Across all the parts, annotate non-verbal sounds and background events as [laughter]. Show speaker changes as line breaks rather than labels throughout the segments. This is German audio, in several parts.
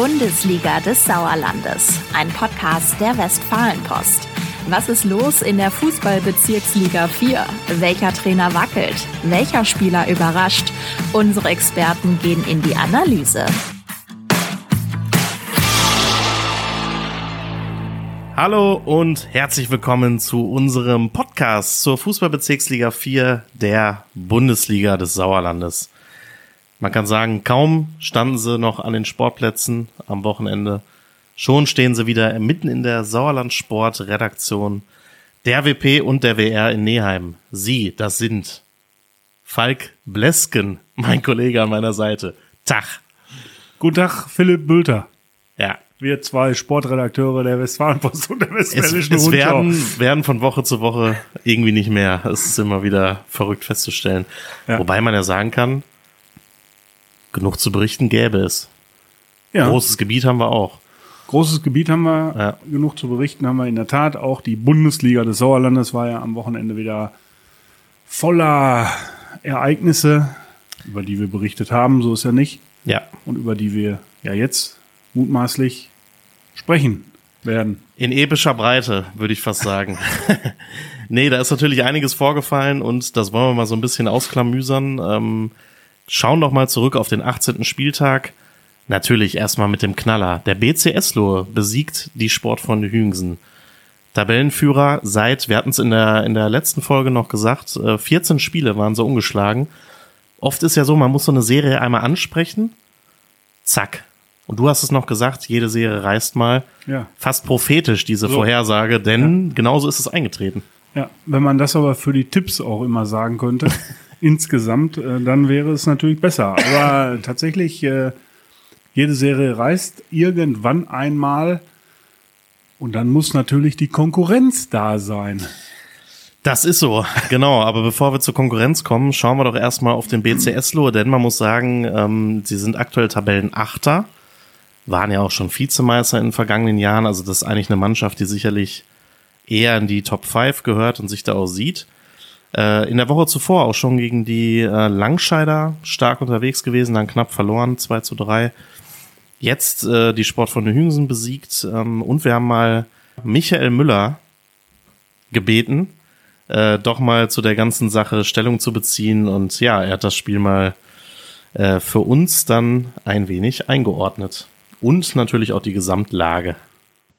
Bundesliga des Sauerlandes, ein Podcast der Westfalenpost. Was ist los in der Fußballbezirksliga 4? Welcher Trainer wackelt? Welcher Spieler überrascht? Unsere Experten gehen in die Analyse.
Hallo und herzlich willkommen zu unserem Podcast zur Fußballbezirksliga 4 der Bundesliga des Sauerlandes. Man kann sagen, kaum standen sie noch an den Sportplätzen am Wochenende. Schon stehen sie wieder mitten in der Sauerland Sport Redaktion der WP und der WR in Neheim. Sie, das sind Falk Blesken, mein Kollege an meiner Seite. Tag.
Guten Tag, Philipp Bülter.
Ja.
Wir zwei Sportredakteure der Westfalenpost und der
Es,
Westfälischen
es
Rundschau.
werden, werden von Woche zu Woche irgendwie nicht mehr. Es ist immer wieder verrückt festzustellen.
Ja.
Wobei man ja sagen kann, genug zu berichten gäbe es.
ja,
Großes Gebiet haben wir auch.
großes Gebiet haben wir,
Ja.
genug zu berichten haben wir in der Tat. Auch die Bundesliga des Sauerlandes war ja am Wochenende wieder voller Ereignisse, über die wir berichtet haben, so ist ja nicht.
Ja.
Und über die wir ja jetzt mutmaßlich sprechen werden.
In epischer Breite, würde ich fast sagen. [laughs] nee, da ist natürlich einiges vorgefallen und das wollen wir mal so ein bisschen ausklamüsern. Ähm, schauen doch mal zurück auf den 18. Spieltag. Natürlich erstmal mit dem Knaller. Der BC Eslohe besiegt die Sportfreunde Hüngsen. Tabellenführer seit, wir hatten es in der, in der letzten Folge noch gesagt, äh, 14 Spiele waren so ungeschlagen. Oft ist ja so, man muss so eine Serie einmal ansprechen, zack. Und du hast es noch gesagt, jede Serie reißt mal.
Ja.
Fast prophetisch, diese
So.
Vorhersage, denn genauso ist es eingetreten.
Ja, wenn man das aber für die Tipps auch immer sagen könnte, [laughs] insgesamt, äh, dann wäre es natürlich besser. Aber [laughs] tatsächlich, äh, jede Serie reißt irgendwann einmal und dann muss natürlich die Konkurrenz da sein.
Das ist so, genau. Aber bevor wir zur Konkurrenz kommen, schauen wir doch erstmal auf den BC Eslohe, denn man muss sagen, ähm, sie sind aktuell Tabellenachter, waren ja auch schon Vizemeister in den vergangenen Jahren. Also das ist eigentlich eine Mannschaft, die sicherlich eher in die Top 5 gehört und sich da auch sieht. Äh, in der Woche zuvor auch schon gegen die äh, Langscheider stark unterwegs gewesen, dann knapp verloren, 2 zu 3. Jetzt äh, die Sportfreunde Hüngsen besiegt ähm, und wir haben mal Michael Müller gebeten, äh, doch mal zu der ganzen Sache Stellung zu beziehen. Und ja, er hat das Spiel mal äh, für uns dann ein wenig eingeordnet. Und natürlich auch die Gesamtlage.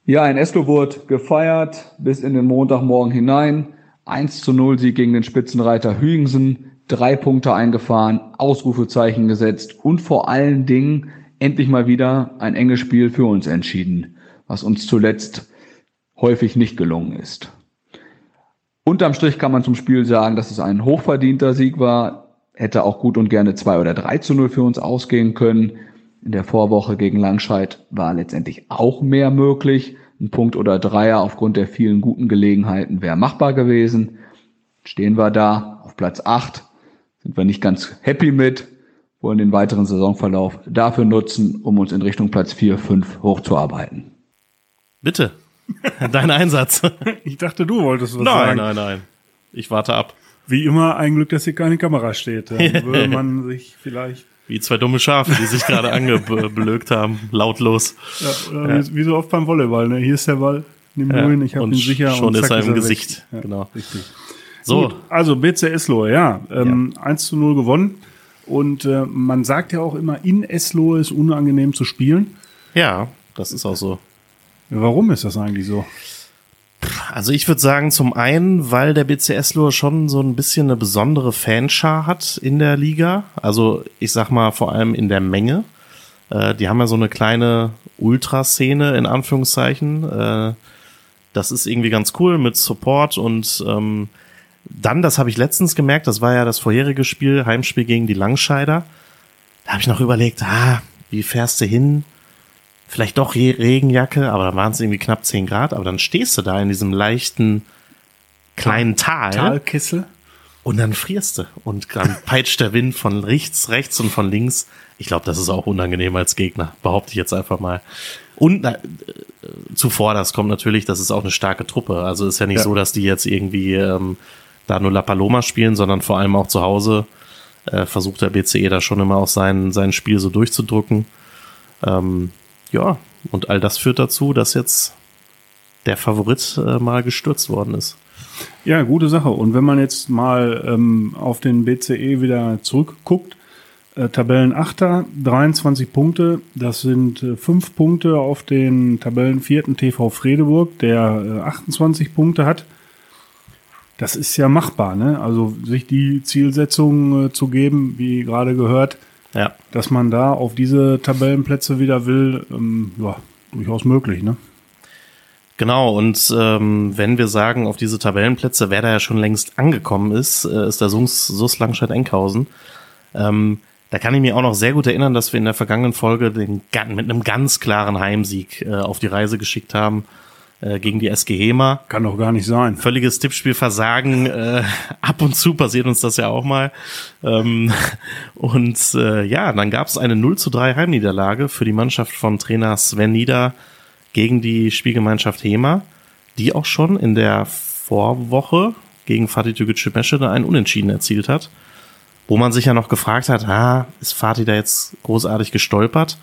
Ja, in Eslo wurde gefeiert bis in den Montagmorgen hinein. 1 zu 0 Sieg gegen den Spitzenreiter Hügensen. Drei Punkte eingefahren, Ausrufezeichen gesetzt und vor allen Dingen endlich mal wieder ein enges Spiel für uns entschieden, was uns zuletzt häufig nicht gelungen ist. Unterm Strich kann man zum Spiel sagen, dass es ein hochverdienter Sieg war. Hätte auch gut und gerne 2 oder 3 zu 0 für uns ausgehen können. In der Vorwoche gegen Langscheid war letztendlich auch mehr möglich. Ein Punkt oder Dreier aufgrund der vielen guten Gelegenheiten wäre machbar gewesen. Stehen wir da auf Platz 8. Sind wir nicht ganz happy mit. Wollen den weiteren Saisonverlauf dafür nutzen, um uns in Richtung Platz 4, 5 hochzuarbeiten.
Bitte, [laughs] dein Einsatz.
Ich dachte, du wolltest was
nein,
sagen.
nein, nein. Ich warte ab.
Wie immer ein Glück, dass hier keine Kamera steht. Dann [laughs] würde man sich vielleicht,
Wie zwei dumme Schafe, die sich gerade [laughs] angebelögt haben, lautlos.
ja, oder Wie, wie so oft beim Volleyball. Ne? Hier ist der Ball, nimm
Ja,
ihn, ich habe
und
ihn sicher.
schon
und
ist
zack,
er im. Gesicht.
Ja,
Genau.
Richtig.
So,
Gut, also BC Eslohe, ja, ähm, 1 zu 0 gewonnen. Und äh, man sagt ja auch immer, in Eslohe ist unangenehm zu spielen.
ja, das ist auch so.
Warum ist das eigentlich so?
Also ich würde sagen, zum einen, weil der BCS Lohr schon so ein bisschen eine besondere Fanschar hat in der Liga. Also ich sag mal vor allem in der Menge. Äh, die haben ja so eine kleine Ultraszene in Anführungszeichen. Äh, das ist irgendwie ganz cool mit Support und ähm, dann, das habe ich letztens gemerkt, das war ja das vorherige Spiel, Heimspiel gegen die Langscheider. Da habe ich noch überlegt, ah, wie fährst du hin? Vielleicht doch Regenjacke, aber da waren es irgendwie knapp 10 Grad, aber dann stehst du da in diesem leichten kleinen Tal.
Talkessel.
Und dann frierst du. Und dann [laughs] peitscht der Wind von rechts, rechts und von links. Ich glaube, das ist auch unangenehm als Gegner, behaupte ich jetzt einfach mal. Und äh, zuvor, das kommt natürlich, das ist auch eine starke Truppe. Also ist ja nicht
Ja.
so, dass die jetzt irgendwie ähm, da nur La Paloma spielen, sondern vor allem auch zu Hause äh, versucht der BCE da schon immer auch sein, sein Spiel so durchzudrücken. Ähm, ja, und all das führt dazu, dass jetzt der Favorit äh, mal gestürzt worden ist.
Ja, gute Sache. Und wenn man jetzt mal ähm, auf den BCE wieder zurückguckt, äh, Tabellenachter, 23 Punkte, das sind äh, fünf Punkte auf den Tabellenvierten TV Fredeburg, der äh, 28 Punkte hat. Das ist ja machbar, ne? Also sich die Zielsetzung äh, zu geben, wie gerade gehört,
Ja.
dass man da auf diese Tabellenplätze wieder will, ähm, ja, durchaus möglich, ne?
Genau, und ähm, wenn wir sagen, auf diese Tabellenplätze, wer da ja schon längst angekommen ist, äh, ist der Sus, Sus Langstedt-Enkhausen. Ähm, da kann ich mir auch noch sehr gut erinnern, dass wir in der vergangenen Folge den, mit einem ganz klaren Heimsieg äh, auf die Reise geschickt haben äh, gegen die SG Hema.
Kann doch gar nicht sein.
Völliges Tippspielversagen. Äh, ab und zu passiert uns das ja auch mal. Ähm, [laughs] und äh, ja, dann gab es eine 0 zu 3 Heimniederlage für die Mannschaft von Trainer Sven Nieder gegen die Spielgemeinschaft Hema, die auch schon in der Vorwoche gegen Fatih Tügücü Meschede einen Unentschieden erzielt hat. Wo man sich ja noch gefragt hat, ah, ist Fatih da jetzt großartig gestolpert?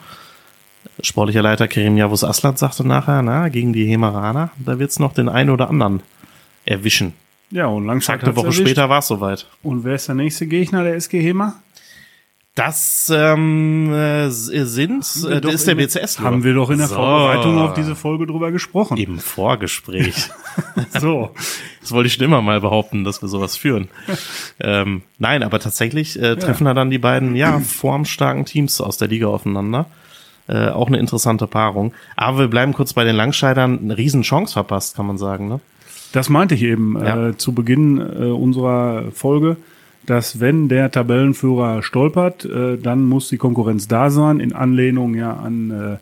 Sportlicher Leiter Kerim Yavuz Aslan sagte nachher, na, gegen die Hemeraner, da wird's noch den einen oder anderen erwischen.
Ja, und
Zack, eine Woche später war's soweit.
Und wer ist der nächste Gegner der SG Hema?
Das ähm, äh, sind, äh, das ist der BCS.
Haben wir doch in der
so.
Vorbereitung auf diese Folge drüber gesprochen.
Im Vorgespräch. [laughs]
So.
Das wollte ich schon immer mal behaupten, dass wir sowas führen. ähm, nein, aber tatsächlich äh, treffen da dann die beiden ja formstarken Teams aus der Liga aufeinander. Äh, auch eine interessante Paarung. Aber wir bleiben kurz bei den Langscheidern. Eine Riesenchance verpasst, kann man sagen. Ne?
Das meinte ich eben
Ja.
äh, zu Beginn äh, unserer Folge, dass wenn der Tabellenführer stolpert, äh, dann muss die Konkurrenz da sein, in Anlehnung ja an äh,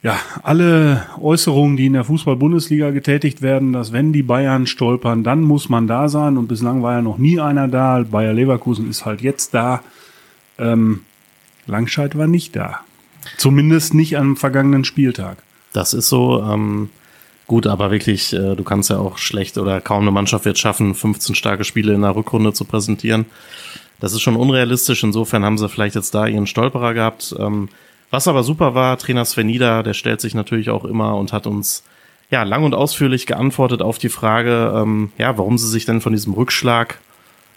ja, alle Äußerungen, die in der Fußball-Bundesliga getätigt werden, dass wenn die Bayern stolpern, dann muss man da sein. Und bislang war ja noch nie einer da. Bayer Leverkusen ist halt jetzt da. Ähm, Langscheid war nicht da. Zumindest nicht am vergangenen Spieltag.
Das ist so. Ähm, gut, aber wirklich, äh, du kannst ja auch schlecht oder kaum eine Mannschaft wird schaffen, 15 starke Spiele in der Rückrunde zu präsentieren. Das ist schon unrealistisch. Insofern haben sie vielleicht jetzt da ihren Stolperer gehabt. Ähm, was aber super war, Trainer Sven Nieder, der stellt sich natürlich auch immer und hat uns ja lang und ausführlich geantwortet auf die Frage, ähm, ja, warum sie sich denn von diesem Rückschlag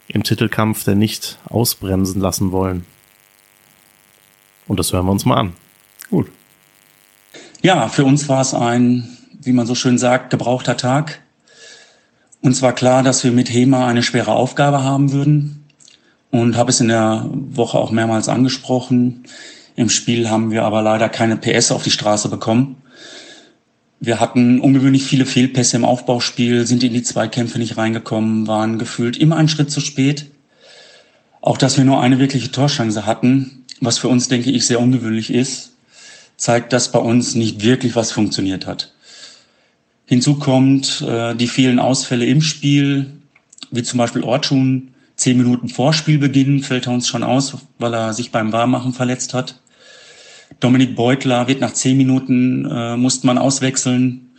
im Titelkampf denn nicht ausbremsen lassen wollen. Und das hören wir uns mal an.
Gut.
Ja, für uns war es ein, wie man so schön sagt, gebrauchter Tag. Uns war klar, dass wir mit HEMA eine schwere Aufgabe haben würden und habe es in der Woche auch mehrmals angesprochen. Im Spiel haben wir aber leider keine PS auf die Straße bekommen. Wir hatten ungewöhnlich viele Fehlpässe im Aufbauspiel, sind in die Zweikämpfe nicht reingekommen, waren gefühlt immer einen Schritt zu spät. Auch dass wir nur eine wirkliche Torchance hatten, was für uns, denke ich, sehr ungewöhnlich ist, zeigt, dass bei uns nicht wirklich was funktioniert hat. Hinzu kommt äh, die vielen Ausfälle im Spiel, wie zum Beispiel Ortschun. Zehn Minuten vor Spielbeginn fällt er uns schon aus, weil er sich beim Warmmachen verletzt hat. Dominik Beutler wird nach zehn Minuten, äh, musste man auswechseln,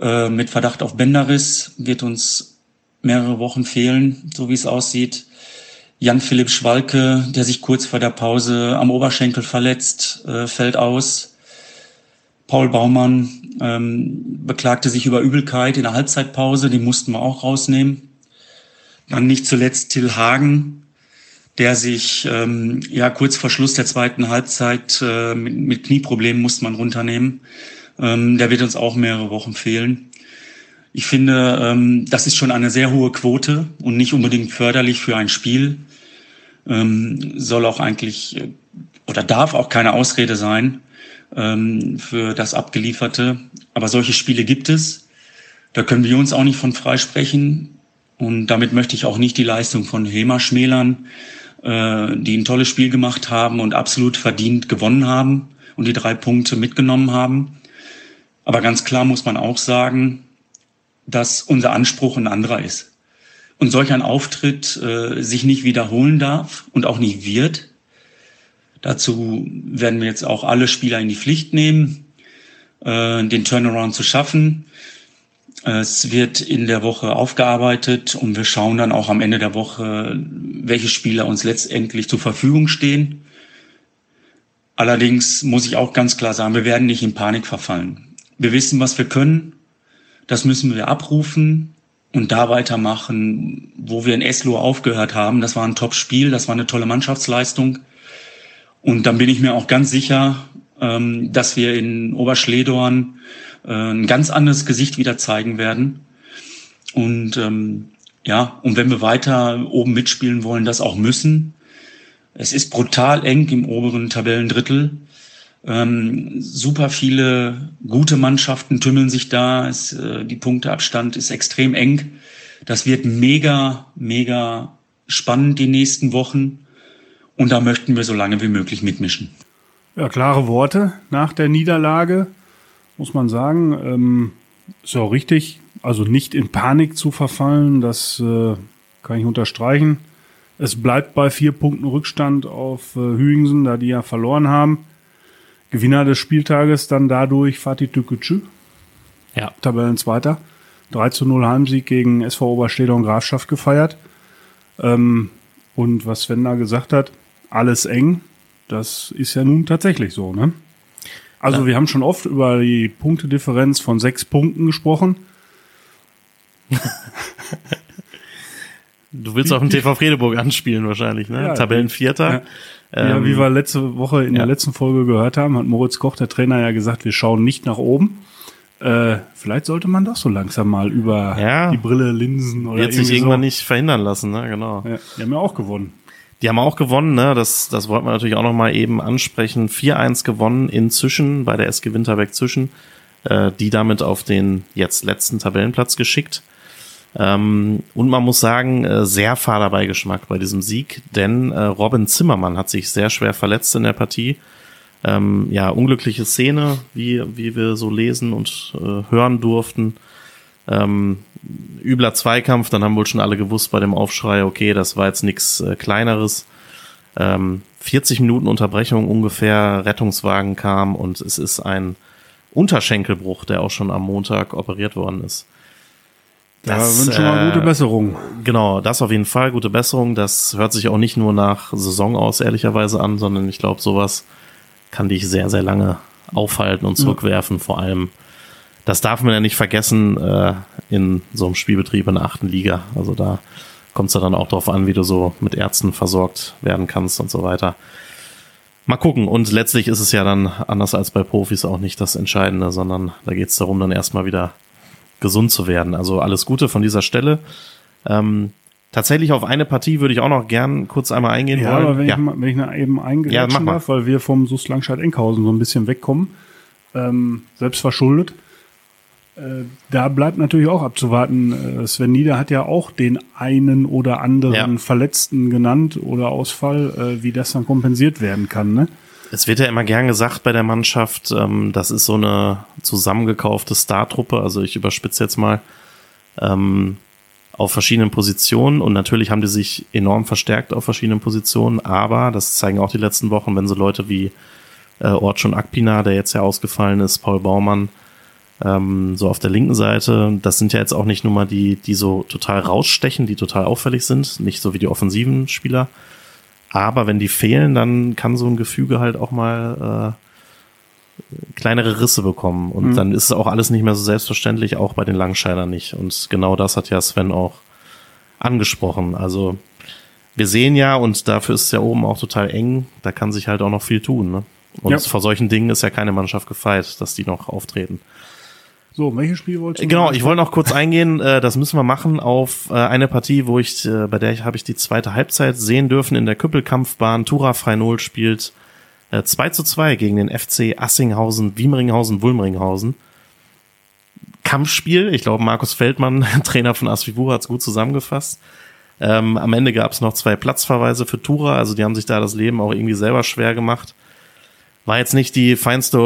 äh, mit Verdacht auf Bänderriss, wird uns mehrere Wochen fehlen, so wie es aussieht. Jan-Philipp Schwalke, der sich kurz vor der Pause am Oberschenkel verletzt, äh, fällt aus. Paul Baumann ähm, beklagte sich über Übelkeit in der Halbzeitpause, die mussten wir auch rausnehmen. Dann nicht zuletzt Till Hagen, der sich ähm, ja kurz vor Schluss der zweiten Halbzeit äh, mit, mit Knieproblemen musste man runternehmen. Ähm, der wird uns auch mehrere Wochen fehlen. Ich finde, ähm, das ist schon eine sehr hohe Quote und nicht unbedingt förderlich für ein Spiel. Ähm, soll auch eigentlich äh, oder darf auch keine Ausrede sein ähm, für das Abgelieferte. Aber solche Spiele gibt es. Da können wir uns auch nicht von freisprechen. Und damit möchte ich auch nicht die Leistung von Hema schmälern, äh, die ein tolles Spiel gemacht haben und absolut verdient gewonnen haben und die drei Punkte mitgenommen haben. Aber ganz klar muss man auch sagen, dass unser Anspruch ein anderer ist. Und solch ein Auftritt äh, sich nicht wiederholen darf und auch nicht wird. Dazu werden wir jetzt auch alle Spieler in die Pflicht nehmen, äh, den Turnaround zu schaffen. Es wird in der Woche aufgearbeitet und wir schauen dann auch am Ende der Woche, welche Spieler uns letztendlich zur Verfügung stehen. Allerdings muss ich auch ganz klar sagen, wir werden nicht in Panik verfallen. Wir wissen, was wir können. Das müssen wir abrufen und da weitermachen, wo wir in Eslo aufgehört haben. Das war ein Top-Spiel, das war eine tolle Mannschaftsleistung. Und dann bin ich mir auch ganz sicher, ähm, dass wir in Oberschledorn äh, ein ganz anderes Gesicht wieder zeigen werden. Und ähm, ja, und wenn wir weiter oben mitspielen wollen, das auch müssen. Es ist brutal eng im oberen Tabellendrittel. Ähm, super viele gute Mannschaften tümmeln sich da. Es, äh, die Punkteabstand ist extrem eng. Das wird mega, mega spannend die nächsten Wochen. Und da möchten wir so lange wie möglich mitmischen.
Ja, klare Worte nach der Niederlage, muss man sagen. Ähm, ist auch richtig. Also nicht in Panik zu verfallen, das äh, kann ich unterstreichen. Es bleibt bei vier Punkten Rückstand auf äh, Hüingsen, da die ja verloren haben. Gewinner des Spieltages dann dadurch Fatih Tükücü.
Ja.
Tabellenzweiter. 3 zu 0 Heimsieg gegen SV Oberstedter und Grafschaft gefeiert. Ähm, und was Sven da gesagt hat, alles eng. Das ist ja nun tatsächlich so, ne? Also
Ja.
wir haben schon oft über die Punktedifferenz von sechs Punkten gesprochen.
Du willst auf den TV Fredeburg anspielen wahrscheinlich, ne?
Ja,
Tabellenvierter.
Ja.
Ähm,
wie wir letzte Woche in der letzten Folge gehört haben, hat Moritz Koch, der Trainer, ja gesagt, wir schauen nicht nach oben. Äh, vielleicht sollte man doch so langsam mal über die Brille, Linsen oder
wird sich irgendwann
so.
nicht verhindern lassen, ne? Genau.
Ja, die haben ja auch gewonnen.
Die haben auch gewonnen, ne? Das, das wollten wir natürlich auch noch mal eben ansprechen. 4-1 gewonnen inzwischen bei der SG Winterberg zwischen, äh, die damit auf den jetzt letzten Tabellenplatz geschickt. Ähm, und man muss sagen, äh, sehr fader Beigeschmack bei diesem Sieg, denn äh, Robin Zimmermann hat sich sehr schwer verletzt in der Partie. Ähm, ja, unglückliche Szene, wie, wie wir so lesen und äh, hören durften. Ähm, übler Zweikampf, dann haben wohl schon alle gewusst bei dem Aufschrei, okay, das war jetzt nichts äh, Kleineres. Ähm, 40 Minuten Unterbrechung ungefähr, Rettungswagen kam und es ist ein Unterschenkelbruch, der auch schon am Montag operiert worden ist.
Da
Das,
wünschen wir
äh,
gute Besserung.
Genau, das auf jeden Fall, gute Besserung. Das hört sich auch nicht nur nach Saison aus, ehrlicherweise an, sondern ich glaube, sowas kann dich sehr, sehr lange aufhalten und zurückwerfen. Vor allem, das darf man ja nicht vergessen äh, in so einem Spielbetrieb in der achten Liga. Also da kommt es ja dann auch darauf an, wie du so mit Ärzten versorgt werden kannst und so weiter. Mal gucken. Und letztlich ist es ja dann anders als bei Profis auch nicht das Entscheidende, sondern da geht es darum, dann erstmal wieder gesund zu werden. Also alles Gute von dieser Stelle. Ähm, tatsächlich auf eine Partie würde ich auch noch gern kurz einmal eingehen
Ja,
wollen.
aber wenn,
ja.
ich, wenn ich noch eben
Ja,
eingreifen
mal.
darf, weil wir vom SUS Langscheid-Enkhausen so ein bisschen wegkommen, ähm, selbst verschuldet. Äh, da bleibt natürlich auch abzuwarten. Äh, Sven Nieder hat ja auch den einen oder anderen
Ja.
Verletzten genannt oder Ausfall, äh, wie das dann kompensiert werden kann. Ne?
Es wird ja immer gern gesagt bei der Mannschaft, ähm, das ist so eine zusammengekaufte Startruppe. Also ich überspitze jetzt mal ähm, auf verschiedenen Positionen und natürlich haben die sich enorm verstärkt auf verschiedenen Positionen, aber das zeigen auch die letzten Wochen, wenn so Leute wie äh, Ortschon Akpina, der jetzt ja ausgefallen ist, Paul Baumann, ähm, so auf der linken Seite, das sind ja jetzt auch nicht nur mal die, die so total rausstechen, die total auffällig sind, nicht so wie die offensiven Spieler, aber wenn die fehlen, dann kann so ein Gefüge halt auch mal äh, kleinere Risse bekommen. Und dann ist es auch alles nicht mehr so selbstverständlich, auch bei den Langscheidern nicht. Und genau das hat ja Sven auch angesprochen. Also wir sehen ja, und dafür ist es ja oben auch total eng, da kann sich halt auch noch viel tun. Ne? Und
Ja.
vor solchen Dingen ist ja keine Mannschaft gefeit, dass die noch auftreten.
So, welches Spiel wolltest du?
Genau,
noch
ich wollte noch kurz eingehen, äh, das müssen wir machen auf äh, eine Partie, wo ich, äh, bei der ich habe ich die zweite Halbzeit sehen dürfen in der Küppelkampfbahn. Tura Freinol spielt äh, 2 zu 2 gegen den FC Assinghausen, Wiemringhausen, Wulmringhausen. Kampfspiel. Ich glaube, Markus Feldmann, [laughs] Trainer von Asvivu, hat es gut zusammengefasst. Ähm, am Ende gab es noch zwei Platzverweise für Tura, also die haben sich da das Leben auch irgendwie selber schwer gemacht. War jetzt nicht die feinste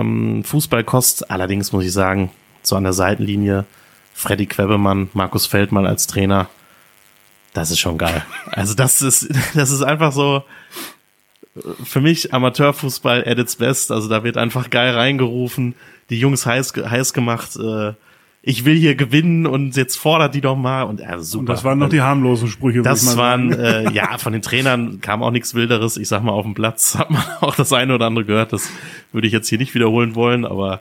ähm, Fußballkost, allerdings muss ich sagen, so an der Seitenlinie Freddy Quebemann, Markus Feldmann als Trainer, das ist schon geil. Also das ist, [laughs] das ist einfach so, für mich Amateurfußball at its best. Also da wird einfach geil reingerufen, die Jungs heiß, heiß gemacht, äh, ich will hier gewinnen und jetzt fordert die doch mal und äh, super. Und
das waren noch die harmlosen Sprüche.
Das waren äh, [laughs] ja von den Trainern kam auch nichts Wilderes. Ich sag mal auf dem Platz [laughs] hat man auch das eine oder andere gehört. Das würde ich jetzt hier nicht wiederholen wollen, aber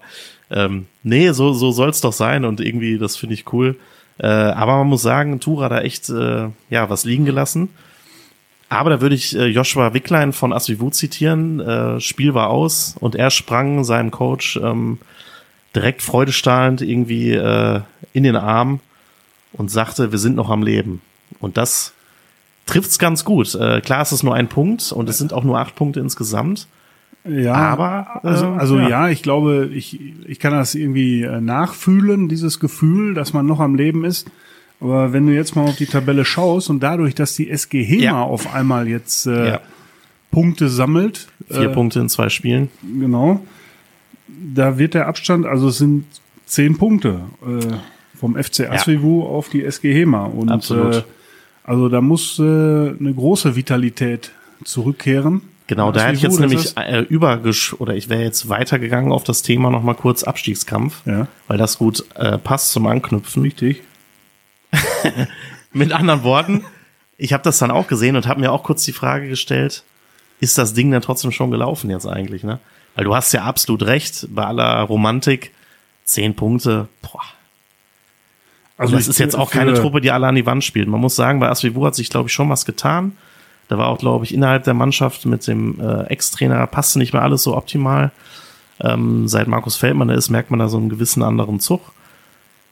ähm, nee, so so soll's doch sein und irgendwie das finde ich cool. Äh, aber man muss sagen, Tura da echt äh, ja was liegen gelassen. Aber da würde ich äh, Joshua Wicklein von Asvivu zitieren. Äh, Spiel war aus und er sprang seinem Coach ähm, direkt freudestrahlend irgendwie äh, in den Arm und sagte, wir sind noch am Leben. Und das trifft's ganz gut. Äh, klar, es ist nur ein Punkt und es sind auch nur acht Punkte insgesamt.
Ja, aber äh, also, also ja. ja. ich glaube, ich, ich kann das irgendwie äh, nachfühlen, dieses Gefühl, dass man noch am Leben ist. Aber wenn du jetzt mal auf die Tabelle schaust und dadurch, dass die SG HEMA ja. auf einmal jetzt äh, ja. Punkte sammelt.
Vier äh, Punkte in zwei Spielen.
Genau da wird der Abstand, also es sind zehn Punkte äh, vom FC Asvivu ja. auf die SG Hema. Und Absolut. Äh, also da muss äh, eine große Vitalität zurückkehren.
Genau, da hätte ich jetzt nämlich äh, übergesch oder ich wäre jetzt weitergegangen auf das Thema nochmal kurz Abstiegskampf, ja. weil das gut äh, passt zum Anknüpfen.
Richtig. [laughs]
Mit anderen Worten, ich habe das dann auch gesehen und habe mir auch kurz die Frage gestellt, ist das Ding denn trotzdem schon gelaufen jetzt eigentlich, ne? Weil du hast ja absolut recht, bei aller Romantik, zehn Punkte, boah. Also das ist jetzt auch keine Truppe, die alle an die Wand spielt. Man muss sagen, bei Asvivu hat sich, glaube ich, schon was getan. Da war auch, glaube ich, innerhalb der Mannschaft mit dem äh, Ex-Trainer passte nicht mehr alles so optimal. Ähm, seit Markus Feldmann da ist, merkt man da so einen gewissen anderen Zug.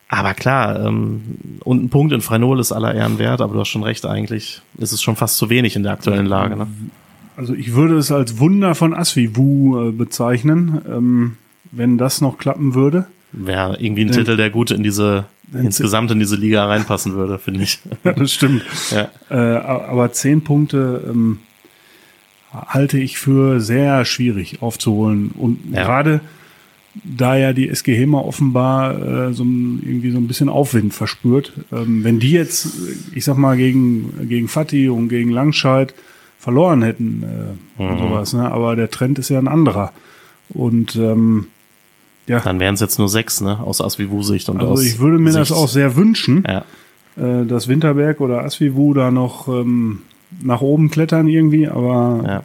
Aber klar, ähm, und ein Punkt in Freinol ist aller Ehren wert, aber du hast schon recht, eigentlich ist es schon fast zu wenig in der aktuellen Lage. Ne?
Also ich würde es als Wunder von Asvivu äh, bezeichnen, ähm, wenn das noch klappen würde.
Wäre irgendwie ein denn, Titel, der gut in diese insgesamt in diese Liga reinpassen würde, finde ich. [laughs]
Ja, das stimmt. Ja. Äh, aber zehn Punkte ähm, halte ich für sehr schwierig aufzuholen. Und ja. gerade da ja die SG Hema offenbar äh, so ein, irgendwie so ein bisschen Aufwind verspürt, ähm, wenn die jetzt, ich sag mal, gegen, gegen Fatih und gegen Langscheid verloren hätten äh, mhm. und sowas. Ne? Aber der Trend ist ja ein anderer. Und ähm, ja.
Dann wären es jetzt nur sechs, ne? Aus Asvivu-Sicht und
also
aus.
Ich würde mir Sicht. das auch sehr wünschen, ja. äh, dass Winterberg oder Asvivu da noch ähm, nach oben klettern irgendwie, aber ja.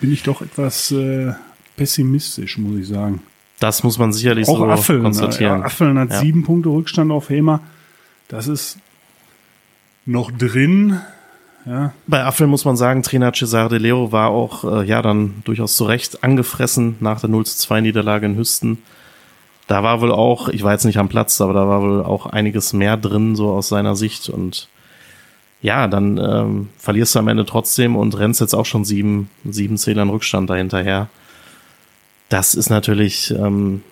bin ich doch etwas äh, pessimistisch, muss ich sagen.
Das muss man sicherlich
auch
so
Affeln,
konstatieren.
Ja, Affeln hat sieben Punkte Rückstand auf Hema. Das ist noch drin. Ja.
Bei Affel muss man sagen, Trainer Cesare De Leo war auch äh, ja dann durchaus zu Recht angefressen nach der 0 zu 2 Niederlage in Hüsten. Da war wohl auch, ich war jetzt nicht am Platz, aber da war wohl auch einiges mehr drin, so aus seiner Sicht. Und ja, dann ähm, verlierst du am Ende trotzdem und rennst jetzt auch schon sieben, sieben Zählern Rückstand dahinterher. Das ist natürlich ähm,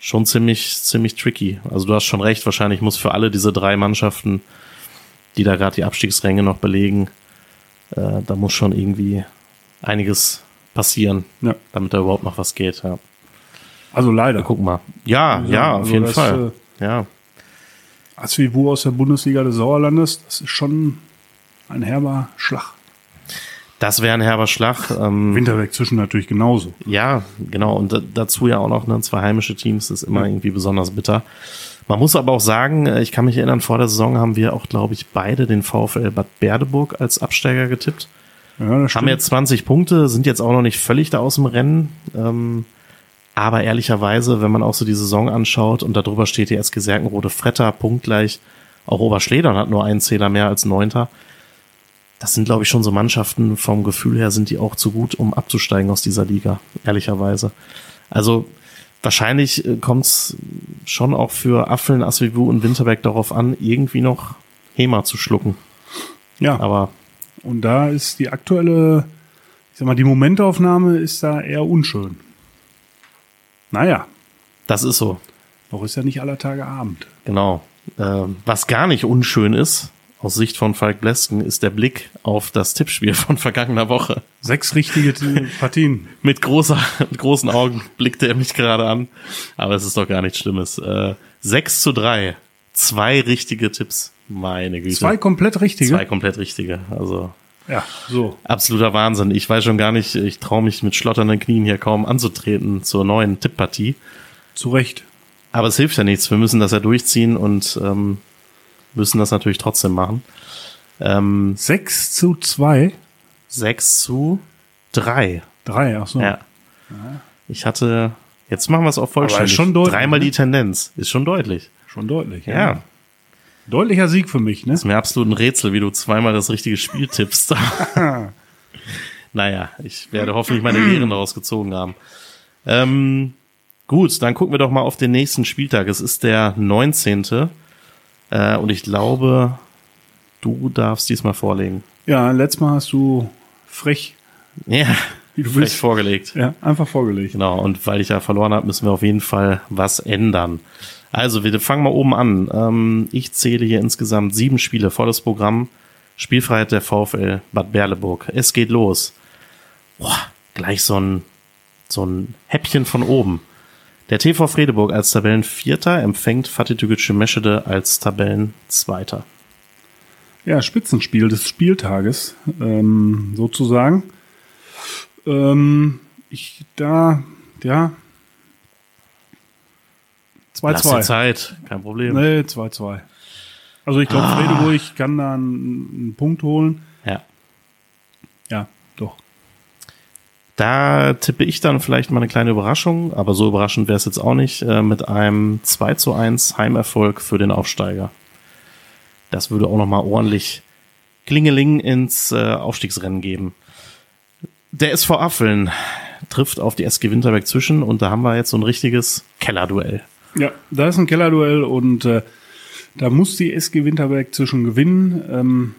schon ziemlich, ziemlich tricky. Also du hast schon recht, wahrscheinlich muss für alle diese drei Mannschaften die da gerade die Abstiegsränge noch belegen. Äh, da muss schon irgendwie einiges passieren, ja. damit da überhaupt noch was geht. Ja.
Also leider.
Gucken mal. Ja, ja, ja auf also jeden das, Fall. Äh, ja.
Asvivu aus der Bundesliga des Sauerlandes, das ist schon ein herber Schlag.
Das wäre ein herber Schlag.
Ähm, Winterberg zwischen natürlich genauso.
Ja, genau. Und dazu ja auch noch ne, zwei heimische Teams, das ist immer ja. irgendwie besonders bitter. Man muss aber auch sagen, äh, ich kann mich erinnern, vor der Saison haben wir auch, glaube ich, beide den VfL Bad Berdeburg als Absteiger getippt. Ja, haben jetzt 20 Punkte, sind jetzt auch noch nicht völlig da aus dem Rennen. Ähm, aber ehrlicherweise, wenn man auch so die Saison anschaut und darüber steht die SG Serkenrode Fretter punktgleich, auch Oberschledern hat nur einen Zähler mehr als Neunter. Das sind, glaube ich, schon so Mannschaften, vom Gefühl her sind die auch zu gut, um abzusteigen aus dieser Liga, ehrlicherweise. Also wahrscheinlich äh, kommt es schon auch für Affeln, Asvivu und Winterberg darauf an, irgendwie noch HEMA zu schlucken.
Ja.
Aber.
Und da ist die aktuelle, ich sag mal, die Momentaufnahme ist da eher unschön. Naja.
Das ist so.
Doch ist ja nicht aller Tage Abend.
Genau. Ähm, was gar nicht unschön ist, aus Sicht von Falk Blesken, ist der Blick auf das Tippspiel von vergangener Woche.
Sechs richtige [laughs] Partien.
Mit, großer, mit großen Augen blickte er mich gerade an. Aber es ist doch gar nichts Schlimmes. Äh, 6 zu 3. Zwei richtige Tipps. Meine Güte.
Zwei komplett richtige?
Zwei komplett richtige. Also
ja, so.
Absoluter Wahnsinn. Ich weiß schon gar nicht, ich traue mich mit schlotternden Knien hier kaum anzutreten zur neuen Tipppartie.
Zu Recht.
Aber es hilft ja nichts. Wir müssen das ja durchziehen und ähm, müssen das natürlich trotzdem machen.
Ähm, 6 zu 2?
6 zu 3.
3, ach so.
Ja. Ich hatte, jetzt machen wir es auch vollständig.
schon deutlich,
Dreimal
ne?
die Tendenz. Ist schon deutlich.
Schon deutlich,
Ja.
ja. Deutlicher Sieg für mich, ne?
Ist mir absolut ein Rätsel, wie du zweimal das richtige Spiel tippst. [laughs] [laughs] naja, ich werde hoffentlich meine Lehren daraus gezogen haben. Ähm, gut, dann gucken wir doch mal auf den nächsten Spieltag. Es ist der 19. Äh, und ich glaube, du darfst diesmal vorlegen.
Ja, letztes Mal hast du frech,
Ja,
wie du willst,
vorgelegt.
ja, einfach vorgelegt.
Genau, und weil ich ja verloren habe, müssen wir auf jeden Fall was ändern. Also, wir fangen mal oben an. Ähm, ich zähle hier insgesamt sieben Spiele, volles Programm. Spielfreiheit der VfL Bad Berleburg. Es geht los. Boah, gleich so ein, so ein Häppchen von oben. Der TV Fredeburg als Tabellenvierter empfängt Fatih Meschede als Tabellenzweiter.
Ja, Spitzenspiel des Spieltages, ähm, sozusagen. Ähm, ich da, ja.
Lass dir
2-2.
Zeit, kein Problem.
Nee, 2-2. Also ich glaube, Fredeburg kann da einen, einen Punkt holen.
Ja,
doch.
Da tippe ich dann vielleicht mal eine kleine Überraschung, aber so überraschend wäre es jetzt auch nicht, äh, mit einem 2 zu 1 Heimerfolg für den Aufsteiger. Das würde auch nochmal ordentlich Klingeling ins äh, Aufstiegsrennen geben. Der SV Affeln trifft auf die SG Winterberg zwischen und da haben wir jetzt so ein richtiges Kellerduell.
Ja, da ist ein Kellerduell und äh, da muss die SG Winterberg zwischen gewinnen. Ähm,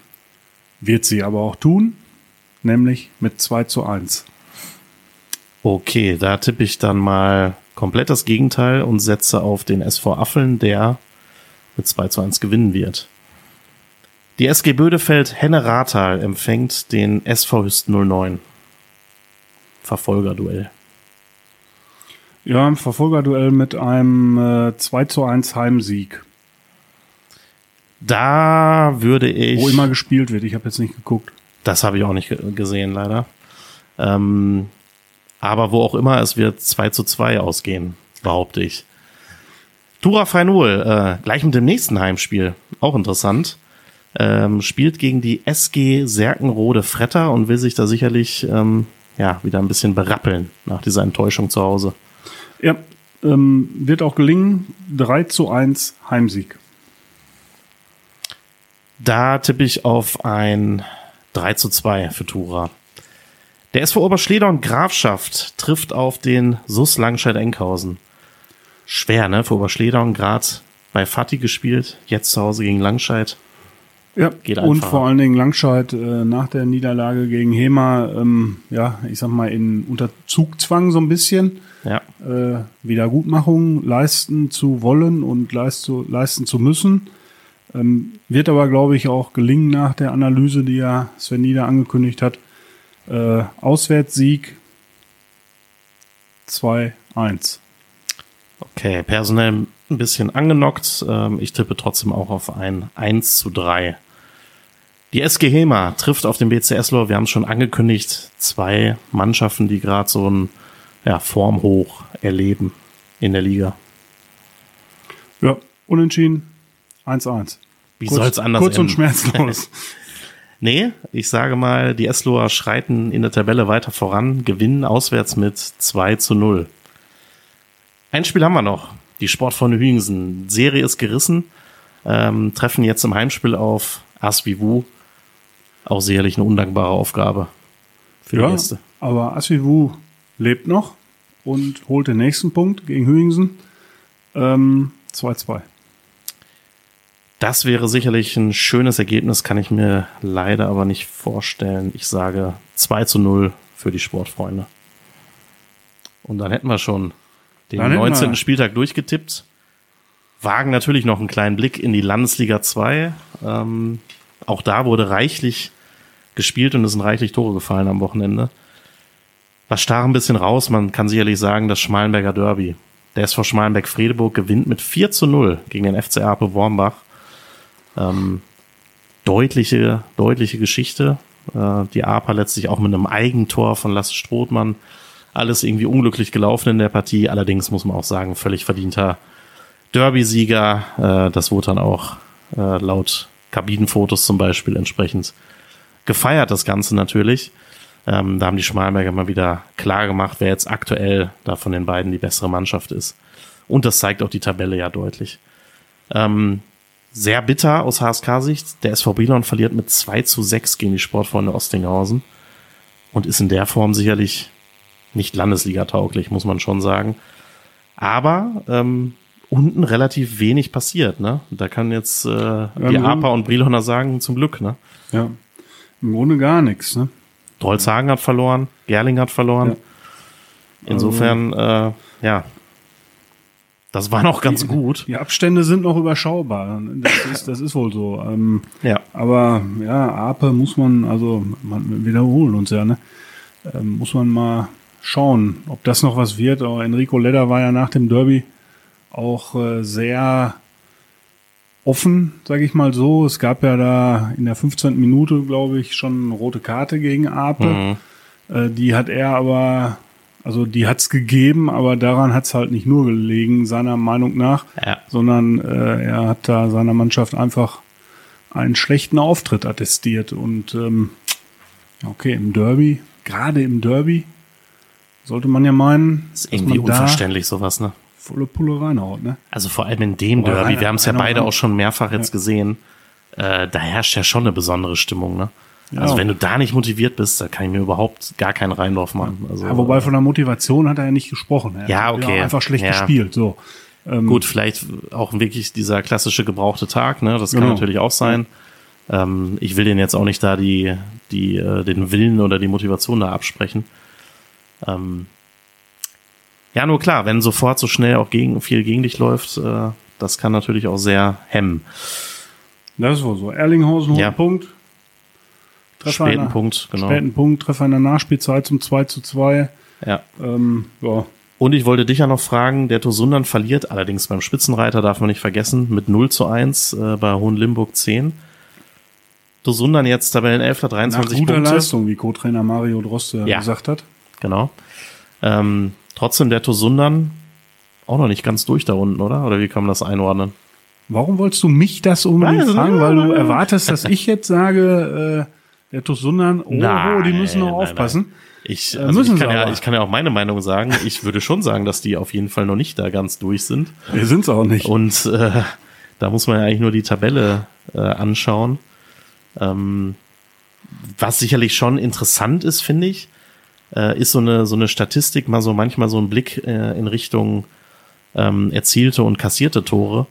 wird sie aber auch tun, nämlich mit 2 zu 1.
Okay, da tippe ich dann mal komplett das Gegenteil und setze auf den SV Affeln, der mit 2 zu 1 gewinnen wird. Die SG Bödefeld Henne Rathal empfängt den SV Hüsten 09. Verfolgerduell.
Ja, ein Verfolgerduell mit einem äh, 2 zu 1 Heimsieg.
Da würde ich.
Wo immer gespielt wird. Ich habe jetzt nicht geguckt.
Das habe ich auch nicht ge- gesehen, leider. Ähm, aber wo auch immer, es wird 2 zu 2 ausgehen, behaupte ich. Tura Freinol, äh, gleich mit dem nächsten Heimspiel, auch interessant, ähm, spielt gegen die SG Serkenrode Fretter und will sich da sicherlich ähm, ja, wieder ein bisschen berappeln nach dieser Enttäuschung zu Hause.
Ja, ähm, wird auch gelingen. 3 zu 1 Heimsieg.
Da tippe ich auf ein 3 zu 2 für Tura. Der SV Oberschleder und Grafschaft trifft auf den SUS Langscheid-Enkhausen. Schwer, ne? Für Oberschleder und Grad bei Fatih gespielt, jetzt zu Hause gegen Langscheid.
Ja,
Geht
und
einfacher.
vor allen Dingen Langscheid äh, nach der Niederlage gegen Hema, ähm, ja, ich sag mal, in unter Zugzwang so ein bisschen.
Ja,
Äh, Wiedergutmachung leisten zu wollen und leist zu, leisten zu müssen. Ähm, wird aber, glaube ich, auch gelingen nach der Analyse, die ja Sven Nieder angekündigt hat. Äh, Auswärtssieg 2-1.
okay. Personell ein bisschen angenockt. Ähm, ich tippe trotzdem auch auf ein 1 zu 3. Die SG Hema trifft auf den BC Eslo. Wir haben es schon angekündigt. Zwei Mannschaften, die gerade so ein ja, Formhoch erleben in der Liga.
Ja, unentschieden 1-1.
Wie
Kurz-
soll's anders
Kurz und
enden?
schmerzlos. [laughs]
Nee, ich sage mal, die Esloer schreiten in der Tabelle weiter voran, gewinnen auswärts mit 2 zu 0. Ein Spiel haben wir noch. Die Sportfreunde Hüingsen. Serie ist gerissen, ähm, treffen jetzt im Heimspiel auf Asvivu. Auch sicherlich eine undankbare Aufgabe für die
ja,
Gäste.
aber Asvivu lebt noch und holt den nächsten Punkt gegen Hüingsen. Ähm, 2-2.
Das wäre sicherlich ein schönes Ergebnis, kann ich mir leider aber nicht vorstellen. Ich sage 2 zu 0 für die Sportfreunde. Und dann hätten wir schon den
Dann hätten
19.
wir-
Spieltag durchgetippt. wagen natürlich noch einen kleinen Blick in die Landesliga 2. Ähm, auch da wurde reichlich gespielt und es sind reichlich Tore gefallen am Wochenende. Was stach ein bisschen raus, man kann sicherlich sagen, das Schmalenberger Derby. Der SV Schmalenberg-Fredeburg gewinnt mit 4 zu 0 gegen den FC Ape Wormbach. Ähm, deutliche, deutliche Geschichte. Äh, die APA letztlich auch mit einem Eigentor von Lasse Strothmann. Alles irgendwie unglücklich gelaufen in der Partie. Allerdings muss man auch sagen, völlig verdienter Derby-Sieger. Äh, das wurde dann auch äh, laut Kabinenfotos zum Beispiel entsprechend gefeiert, das Ganze natürlich. Ähm, da haben die Schmalberger mal wieder klar gemacht, wer jetzt aktuell da von den beiden die bessere Mannschaft ist. Und das zeigt auch die Tabelle ja deutlich. Ähm, sehr bitter aus HSK-Sicht. Der SV Brilon verliert mit 2 zu 6 gegen die Sportfreunde Ostinghausen und ist in der Form sicherlich nicht Landesliga-tauglich, muss man schon sagen. Aber ähm, unten relativ wenig passiert. Ne? Da kann jetzt äh, die APA und Brilonner sagen, zum Glück. Ne?
Ja, im Grunde gar nichts. Ne?
Drolzhagen hat verloren, Gerling hat verloren. Ja. Insofern, äh, ja, das war noch ganz
die,
gut.
Die Abstände sind noch überschaubar. Das [laughs] ist, das ist wohl so. Ähm,
ja.
Aber ja, Ape muss man, also man, wir wiederholen uns ja, ne? Ähm, muss man mal schauen, ob das noch was wird. Aber Enrico Ledder war ja nach dem Derby auch äh, sehr offen, sage ich mal so. Es gab ja da in der 15. Minute, glaube ich, schon eine rote Karte gegen Ape. Mhm. Äh, die hat er aber, also die hat's gegeben, aber daran hat's halt nicht nur gelegen, seiner Meinung nach,
ja.
sondern äh, er hat da seiner Mannschaft einfach einen schlechten Auftritt attestiert. Und ähm, okay, im Derby, gerade im Derby, sollte man ja meinen.
Ist irgendwie unverständlich, sowas, ne?
volle Pulle reinhaut, ne?
Also vor allem in dem Oder Derby, wir haben es ja beide auch schon mehrfach jetzt ja. gesehen, äh, da herrscht ja schon eine besondere Stimmung, ne? Ja. Also wenn du da nicht motiviert bist, da kann ich mir überhaupt gar keinen Reinlauf machen. Also,
ja, wobei von der Motivation hat er ja nicht gesprochen. Er
ja, okay.
einfach schlecht gespielt, so.
Ähm, Gut, vielleicht auch wirklich dieser klassische gebrauchte Tag, ne? Das kann genau. natürlich auch sein. Ähm, ich will den jetzt auch nicht da die, die, äh, den Willen oder die Motivation da absprechen. Ähm, ja, nur klar, wenn sofort so schnell auch gegen, viel gegen dich läuft, äh, das kann natürlich auch sehr hemmen.
Das ist wohl so. Erlinghausen
ja.
Punkt.
Treffer späten einer, Punkt,
genau. Späten Punkt, Treffer in der Nachspielzeit zum 2 zu 2.
Ja.
Ähm, ja.
Und ich wollte dich ja noch fragen, der Tosundern verliert allerdings beim Spitzenreiter, darf man nicht vergessen, mit 0 zu 1 äh, bei Hohenlimburg 10. Tosundern jetzt Tabellenelfter, 23
Nach guter
Punkte.
Leistung, wie Co-Trainer Mario Droste ja. gesagt hat.
Genau. Ähm, Trotzdem der Tosundern auch noch nicht ganz durch da unten, oder? Oder wie kann man das einordnen?
Warum wolltest du mich das unbedingt Weiß, fragen? Weil du erwartest, dass ich jetzt sage, äh, der Tosundern, oh, nein, die müssen noch nein, aufpassen. Nein.
Ich, äh, also ich, kann ja, ich kann ja auch meine Meinung sagen. Ich würde schon sagen, dass die auf jeden Fall noch nicht da ganz durch sind.
Wir sind es auch nicht.
Und äh, da muss man ja eigentlich nur die Tabelle äh, anschauen. Ähm, was sicherlich schon interessant ist, finde ich, äh, ist so eine, so eine Statistik, mal so manchmal so ein Blick äh, in Richtung ähm, erzielte und kassierte Tore.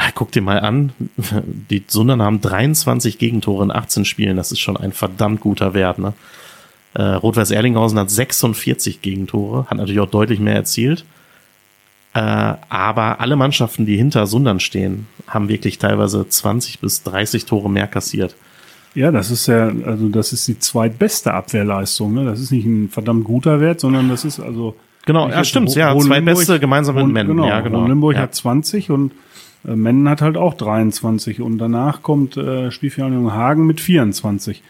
Ah, guck dir mal an, die Sundern haben 23 Gegentore in 18 Spielen, das ist schon ein verdammt guter Wert. Ne? Äh, Rot-Weiß Erlinghausen hat 46 Gegentore, hat natürlich auch deutlich mehr erzielt. Äh, aber alle Mannschaften, die hinter Sundern stehen, haben wirklich teilweise 20 bis 30 Tore mehr kassiert.
Ja, das ist ja, also das ist die zweitbeste Abwehrleistung. Ne? Das ist nicht ein verdammt guter Wert, sondern das ist also.
Genau, ja, stimmt, ja, zweitbeste gemeinsam mit Mennen.
Genau,
ja, genau.
Limburg
ja.
hat 20 und äh, Mennen hat halt auch 23 und danach kommt äh, Spielvereinigung Hagen mit 24.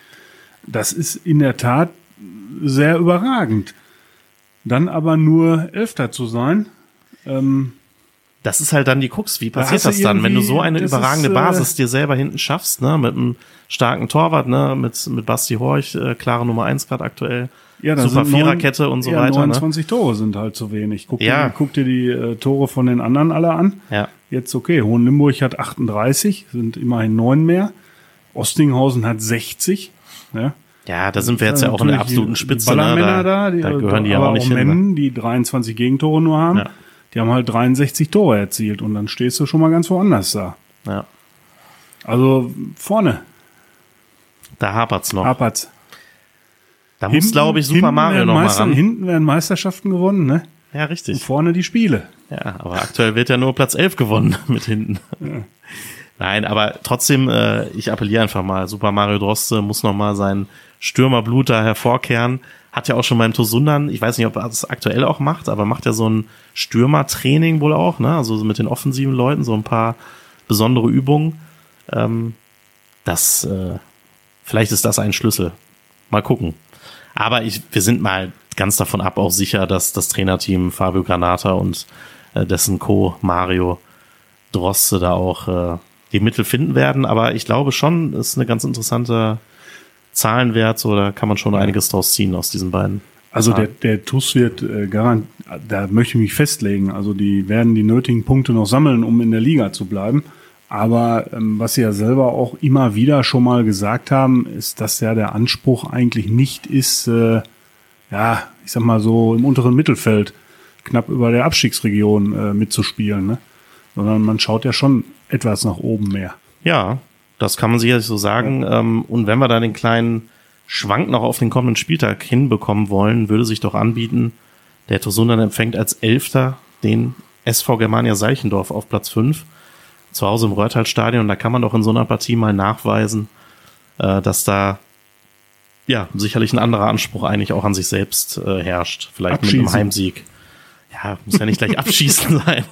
Das ist in der Tat sehr überragend. Dann aber nur Elfter zu sein. Ähm,
das ist halt dann die Krux. Wie passiert da das dann, wenn du so eine überragende ist, äh, Basis dir selber hinten schaffst, ne, mit einem starken Torwart, ne, mit, mit Basti Horch, äh, klare Nummer eins gerade aktuell. Ja, Super Viererkette und so ja, weiter.
29 ne? Tore sind halt zu wenig. Guck,
ja.
dir, guck dir die äh, Tore von den anderen alle an.
Ja.
Jetzt okay, Hohenlimburg hat 38, sind immerhin neun mehr. Ostinghausen hat 60. Ja,
ja da sind wir jetzt ja auch in der absoluten Spitze.
Ne? Da,
da,
die,
da gehören die ja auch nicht
hin. Ne? die 23 Gegentore nur haben. Ja. Die haben halt 63 Tore erzielt und dann stehst du schon mal ganz woanders da.
Ja.
Also vorne.
Da hapert's noch.
Hapert's.
Da muss, glaube ich, Super Mario noch mal ran.
Hinten werden Meisterschaften gewonnen, ne?
Ja,
und
richtig.
vorne die Spiele.
Ja, aber aktuell wird ja nur Platz 11 gewonnen [laughs] mit hinten. Nein, aber trotzdem, äh, ich appelliere einfach mal. Super Mario Droste muss noch mal sein Stürmerblut da hervorkehren. Hat ja auch schon beim Tosundan, ich weiß nicht, ob er das aktuell auch macht, aber macht ja so ein Stürmertraining wohl auch, ne? Also so mit den offensiven Leuten, so ein paar besondere Übungen. Ähm, das, äh, vielleicht ist das ein Schlüssel. Mal gucken. Aber ich, wir sind mal ganz davon ab auch sicher, dass das Trainerteam Fabio Granata und äh, dessen Co. Mario Droste da auch äh, die Mittel finden werden. Aber ich glaube schon, ist eine ganz interessante Zahlenwert, so da kann man schon einiges draus ziehen aus diesen beiden.
Also der, der TUS wird äh, garant, da möchte ich mich festlegen. Also die werden die nötigen Punkte noch sammeln, um in der Liga zu bleiben. Aber ähm, was sie ja selber auch immer wieder schon mal gesagt haben, ist, dass ja der Anspruch eigentlich nicht ist, äh, ja, ich sag mal so im unteren Mittelfeld knapp über der Abstiegsregion äh, mitzuspielen, ne? Sondern man schaut ja schon etwas nach oben mehr.
Ja, das kann man sicherlich so sagen. Ähm, und wenn wir da den kleinen Schwank noch auf den kommenden Spieltag hinbekommen wollen, würde sich doch anbieten, der Tosundan empfängt als Elfter den SV Germania Seichendorf auf Platz 5 zu Hause im Röhrtal-Stadion. Da kann man doch in so einer Partie mal nachweisen, äh, dass da ja sicherlich ein anderer Anspruch eigentlich auch an sich selbst äh, herrscht. Vielleicht mit einem. Heimsieg. Ja, muss ja nicht gleich [laughs] abschießen sein.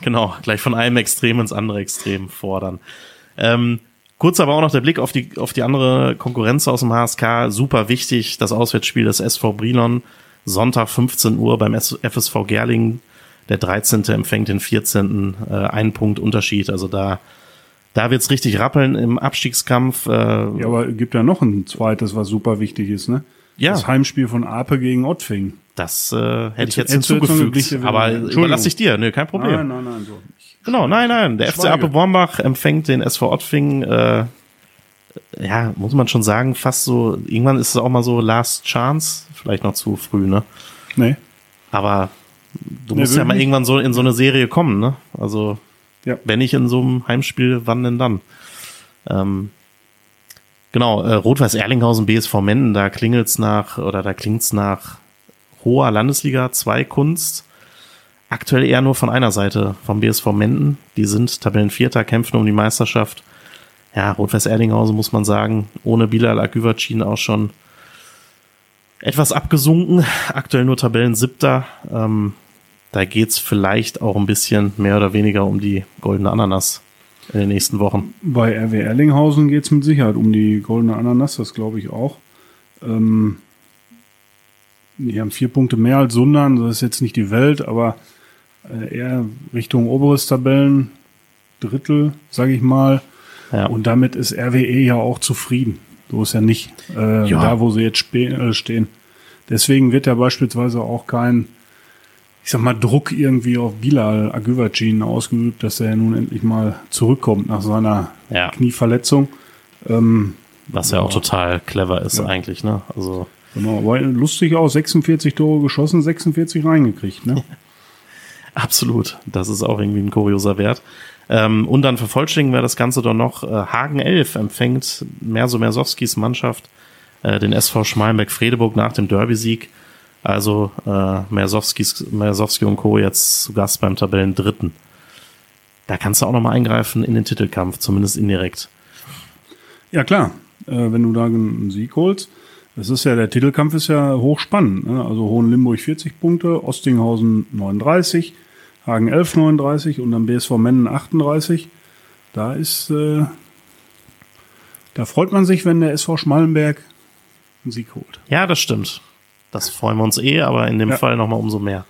genau, gleich von einem Extrem ins andere Extrem fordern. Ähm, kurz aber auch noch der Blick auf die, auf die andere Konkurrenz aus dem HSK. Super wichtig, das Auswärtsspiel des SV Brilon. Sonntag 15 Uhr beim FSV Gerlingen. Der 13. empfängt den 14. Äh, einen Punkt Unterschied. Also da, da wird's richtig rappeln im Abstiegskampf. Äh,
Ja, aber gibt ja noch ein zweites, was super wichtig ist, ne?
Ja.
Das Heimspiel von Ape gegen Ottfing.
Das äh, hätte ich jetzt hinzugefügt. Aber überlasse ich dir. Nö, kein Problem.
Nein, nein, nein, so. Ich,
Genau, nein, nein. Der FC. Ape Wormbach empfängt den SV Ottfing, äh, ja, muss man schon sagen, fast so, irgendwann ist es auch mal so Last Chance, vielleicht noch zu früh, ne?
nee.
Aber du
Nee,
musst ja mal
nicht.
irgendwann so in so eine Serie kommen, ne? Also,
Ja.
wenn nicht in so einem Heimspiel, wann denn dann? Ähm, genau, äh, Rot-Weiß Erlinghausen, BSV Menden, da klingelt's nach, oder da klingt's nach hoher Landesliga 2 Kunst. Aktuell eher nur von einer Seite, vom BSV Menden. Die sind Tabellenvierter, kämpfen um die Meisterschaft. Ja, Rot-Weiß Erlinghausen muss man sagen, ohne Bilal Agüvacin auch schon etwas abgesunken. Aktuell nur Tabellensiebter. Ähm, da geht's vielleicht auch ein bisschen mehr oder weniger um die goldene Ananas in den nächsten Wochen.
Bei RW Erlinghausen geht es mit Sicherheit um die goldene Ananas, das glaube ich auch. Ähm, die haben vier Punkte mehr als Sundern, das ist jetzt nicht die Welt, aber äh, eher Richtung oberes Tabellen, Drittel, sage ich mal.
Ja.
Und damit ist RWE ja auch zufrieden. So ist ja nicht äh,
Ja.
da, wo sie jetzt äh, stehen. Deswegen wird ja beispielsweise auch kein, ich sag mal, Druck irgendwie auf Bilal Agüvacin ausgeübt, dass er nun endlich mal zurückkommt nach seiner
Ja.
Knieverletzung. Ähm,
Was ja auch total clever ist eigentlich, ne? Also,
genau, aber lustig aus, 46 Tore geschossen, 46 reingekriegt. Ne?
absolut. Das ist auch irgendwie ein kurioser Wert. Ähm, und dann vervollständigen wir das Ganze doch noch. Äh, Hagen 11 empfängt Merso Mersowskis Mannschaft, äh, den SV Schmalenberg-Fredeburg nach dem Derby-Sieg. Also äh, Mersowskis, Mersowski und Co. jetzt zu Gast beim Tabellendritten. Da kannst du auch noch mal eingreifen in den Titelkampf, zumindest indirekt.
Ja klar, äh, wenn du da einen Sieg holst. Das ist ja, der Titelkampf ist ja hochspannend. Ne? Also Hohenlimburg 40 Punkte, Ostinghausen 39, Hagen 11 39 und dann BSV Mennen 38. Da ist, äh, da freut man sich, wenn der SV Schmallenberg einen Sieg holt.
Ja, das stimmt. Das freuen wir uns eh, aber in dem
Ja.
Fall nochmal umso mehr.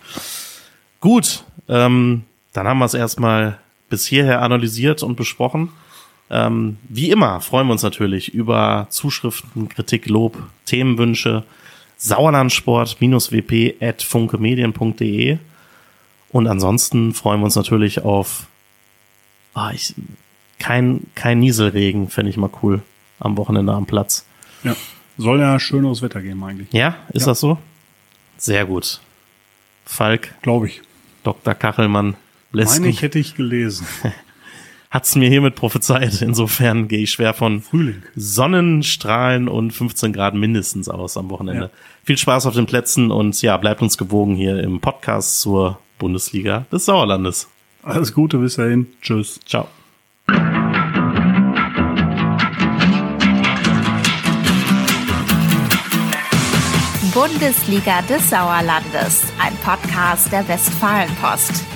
Gut, ähm, dann haben wir es erstmal bis hierher analysiert und besprochen. Ähm, wie immer freuen wir uns natürlich über Zuschriften, Kritik, Lob, Themenwünsche, sauerlandsport-wp at funkemedien.de und ansonsten freuen wir uns natürlich auf ah, ich, kein, kein Nieselregen, fände ich mal cool am Wochenende am Platz.
Ja. Soll ja schöneres Wetter geben eigentlich.
Ja, ist
Ja.
das so? Sehr gut. Falk,
Glaube ich.
Dr. Kachelmann lässt
Meine ich hätte ich gelesen. [laughs]
hat's mir hiermit prophezeit. Insofern gehe ich schwer von
Frühling.
Sonnenstrahlen und 15 Grad mindestens aus am Wochenende.
Ja.
Viel Spaß auf den Plätzen und ja, bleibt uns gewogen hier im Podcast zur Bundesliga des Sauerlandes.
Alles Gute bis dahin. Tschüss.
Ciao.
Bundesliga des Sauerlandes, ein Podcast der Westfalenpost.